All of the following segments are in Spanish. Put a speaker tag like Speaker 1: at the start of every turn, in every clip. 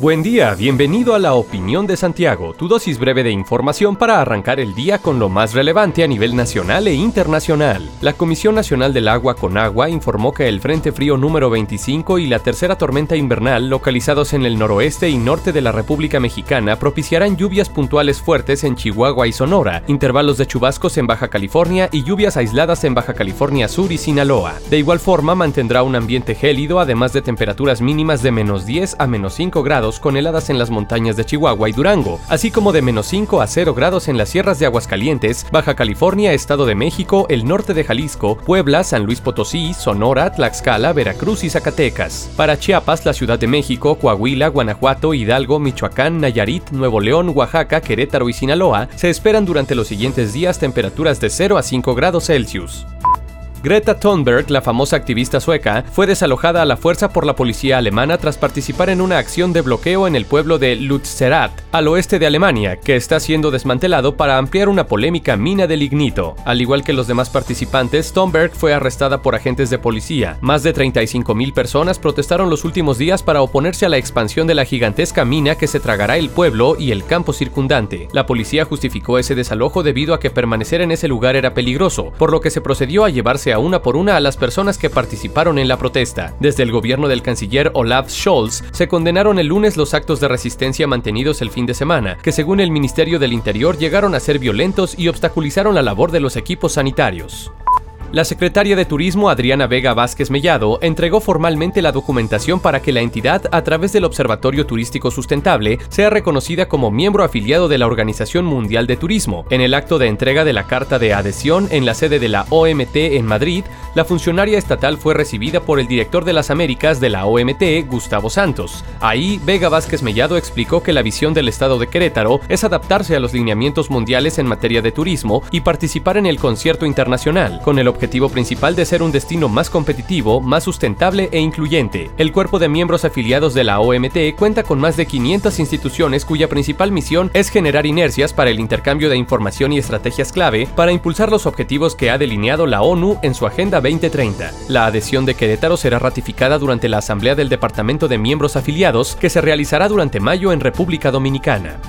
Speaker 1: Buen día, bienvenido a la Opinión de Santiago, tu dosis breve de información para arrancar el día con lo más relevante a nivel nacional e internacional. La Comisión Nacional del Agua con Agua informó que el Frente Frío número 25 y la tercera tormenta invernal localizados en el noroeste y norte de la República Mexicana propiciarán lluvias puntuales fuertes en Chihuahua y Sonora, intervalos de chubascos en Baja California y lluvias aisladas en Baja California Sur y Sinaloa. De igual forma, mantendrá un ambiente gélido además de temperaturas mínimas de menos 10 a menos 5 grados con heladas en las montañas de Chihuahua y Durango, así como de menos 5 a 0 grados en las sierras de Aguascalientes, Baja California, Estado de México, el norte de Jalisco, Puebla, San Luis Potosí, Sonora, Tlaxcala, Veracruz y Zacatecas. Para Chiapas, la Ciudad de México, Coahuila, Guanajuato, Hidalgo, Michoacán, Nayarit, Nuevo León, Oaxaca, Querétaro y Sinaloa, se esperan durante los siguientes días temperaturas de 0 a 5 grados Celsius. Greta Thunberg, la famosa activista sueca, fue desalojada a la fuerza por la policía alemana tras participar en una acción de bloqueo en el pueblo de Lützerath, al oeste de Alemania, que está siendo desmantelado para ampliar una polémica mina de lignito. Al igual que los demás participantes, Thunberg fue arrestada por agentes de policía. Más de 35.000 personas protestaron los últimos días para oponerse a la expansión de la gigantesca mina que se tragará el pueblo y el campo circundante. La policía justificó ese desalojo debido a que permanecer en ese lugar era peligroso, por lo que se procedió a llevarse a una por una a las personas que participaron en la protesta. Desde el gobierno del canciller Olaf Scholz se condenaron el lunes los actos de resistencia mantenidos el fin de semana, que según el Ministerio del Interior llegaron a ser violentos y obstaculizaron la labor de los equipos sanitarios. La secretaria de Turismo Adriana Vega Vázquez Mellado entregó formalmente la documentación para que la entidad, a través del Observatorio Turístico Sustentable, sea reconocida como miembro afiliado de la Organización Mundial de Turismo. En el acto de entrega de la carta de adhesión en la sede de la OMT en Madrid, la funcionaria estatal fue recibida por el director de las Américas de la OMT, Gustavo Santos. Ahí, Vega Vázquez Mellado explicó que la visión del Estado de Querétaro es adaptarse a los lineamientos mundiales en materia de turismo y participar en el concierto internacional, con el objetivo objetivo principal de ser un destino más competitivo, más sustentable e incluyente. El cuerpo de miembros afiliados de la OMT cuenta con más de 500 instituciones cuya principal misión es generar inercias para el intercambio de información y estrategias clave para impulsar los objetivos que ha delineado la ONU en su Agenda 2030. La adhesión de Querétaro será ratificada durante la Asamblea del Departamento de Miembros Afiliados que se realizará durante mayo en República Dominicana.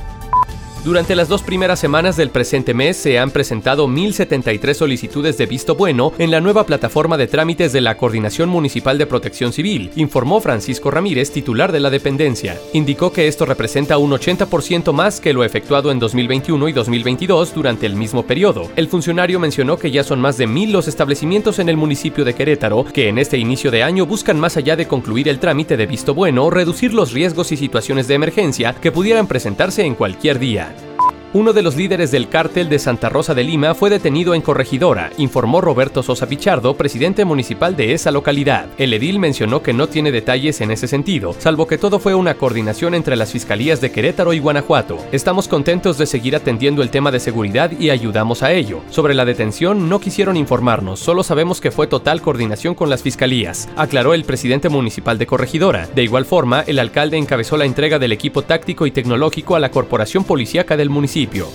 Speaker 1: Durante las dos primeras semanas del presente mes se han presentado 1.073 solicitudes de visto bueno en la nueva plataforma de trámites de la Coordinación Municipal de Protección Civil, informó Francisco Ramírez, titular de la dependencia. Indicó que esto representa un 80% más que lo efectuado en 2021 y 2022 durante el mismo periodo. El funcionario mencionó que ya son más de mil los establecimientos en el municipio de Querétaro que en este inicio de año buscan más allá de concluir el trámite de visto bueno, reducir los riesgos y situaciones de emergencia que pudieran presentarse en cualquier día. Uno de los líderes del cártel de Santa Rosa de Lima fue detenido en Corregidora, informó Roberto Sosa Pichardo, presidente municipal de esa localidad. El edil mencionó que no tiene detalles en ese sentido, salvo que todo fue una coordinación entre las fiscalías de Querétaro y Guanajuato. Estamos contentos de seguir atendiendo el tema de seguridad y ayudamos a ello. Sobre la detención no quisieron informarnos, solo sabemos que fue total coordinación con las fiscalías, aclaró el presidente municipal de Corregidora. De igual forma, el alcalde encabezó la entrega del equipo táctico y tecnológico a la Corporación Policíaca del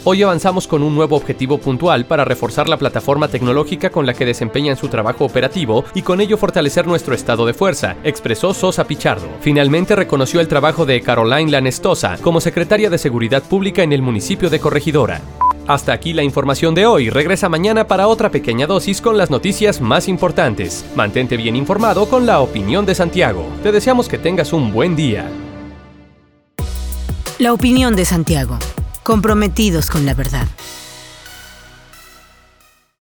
Speaker 1: Hoy avanzamos con un nuevo objetivo puntual para reforzar la plataforma tecnológica con la que desempeñan su trabajo operativo y con ello fortalecer nuestro estado de fuerza, expresó Sosa Pichardo. Finalmente reconoció el trabajo de Caroline Lanestosa como secretaria de Seguridad Pública en el municipio de Corregidora. Hasta aquí la información de hoy. Regresa mañana para otra pequeña dosis con las noticias más importantes. Mantente bien informado con la opinión de Santiago. Te deseamos que tengas un buen día.
Speaker 2: La opinión de Santiago comprometidos con la verdad.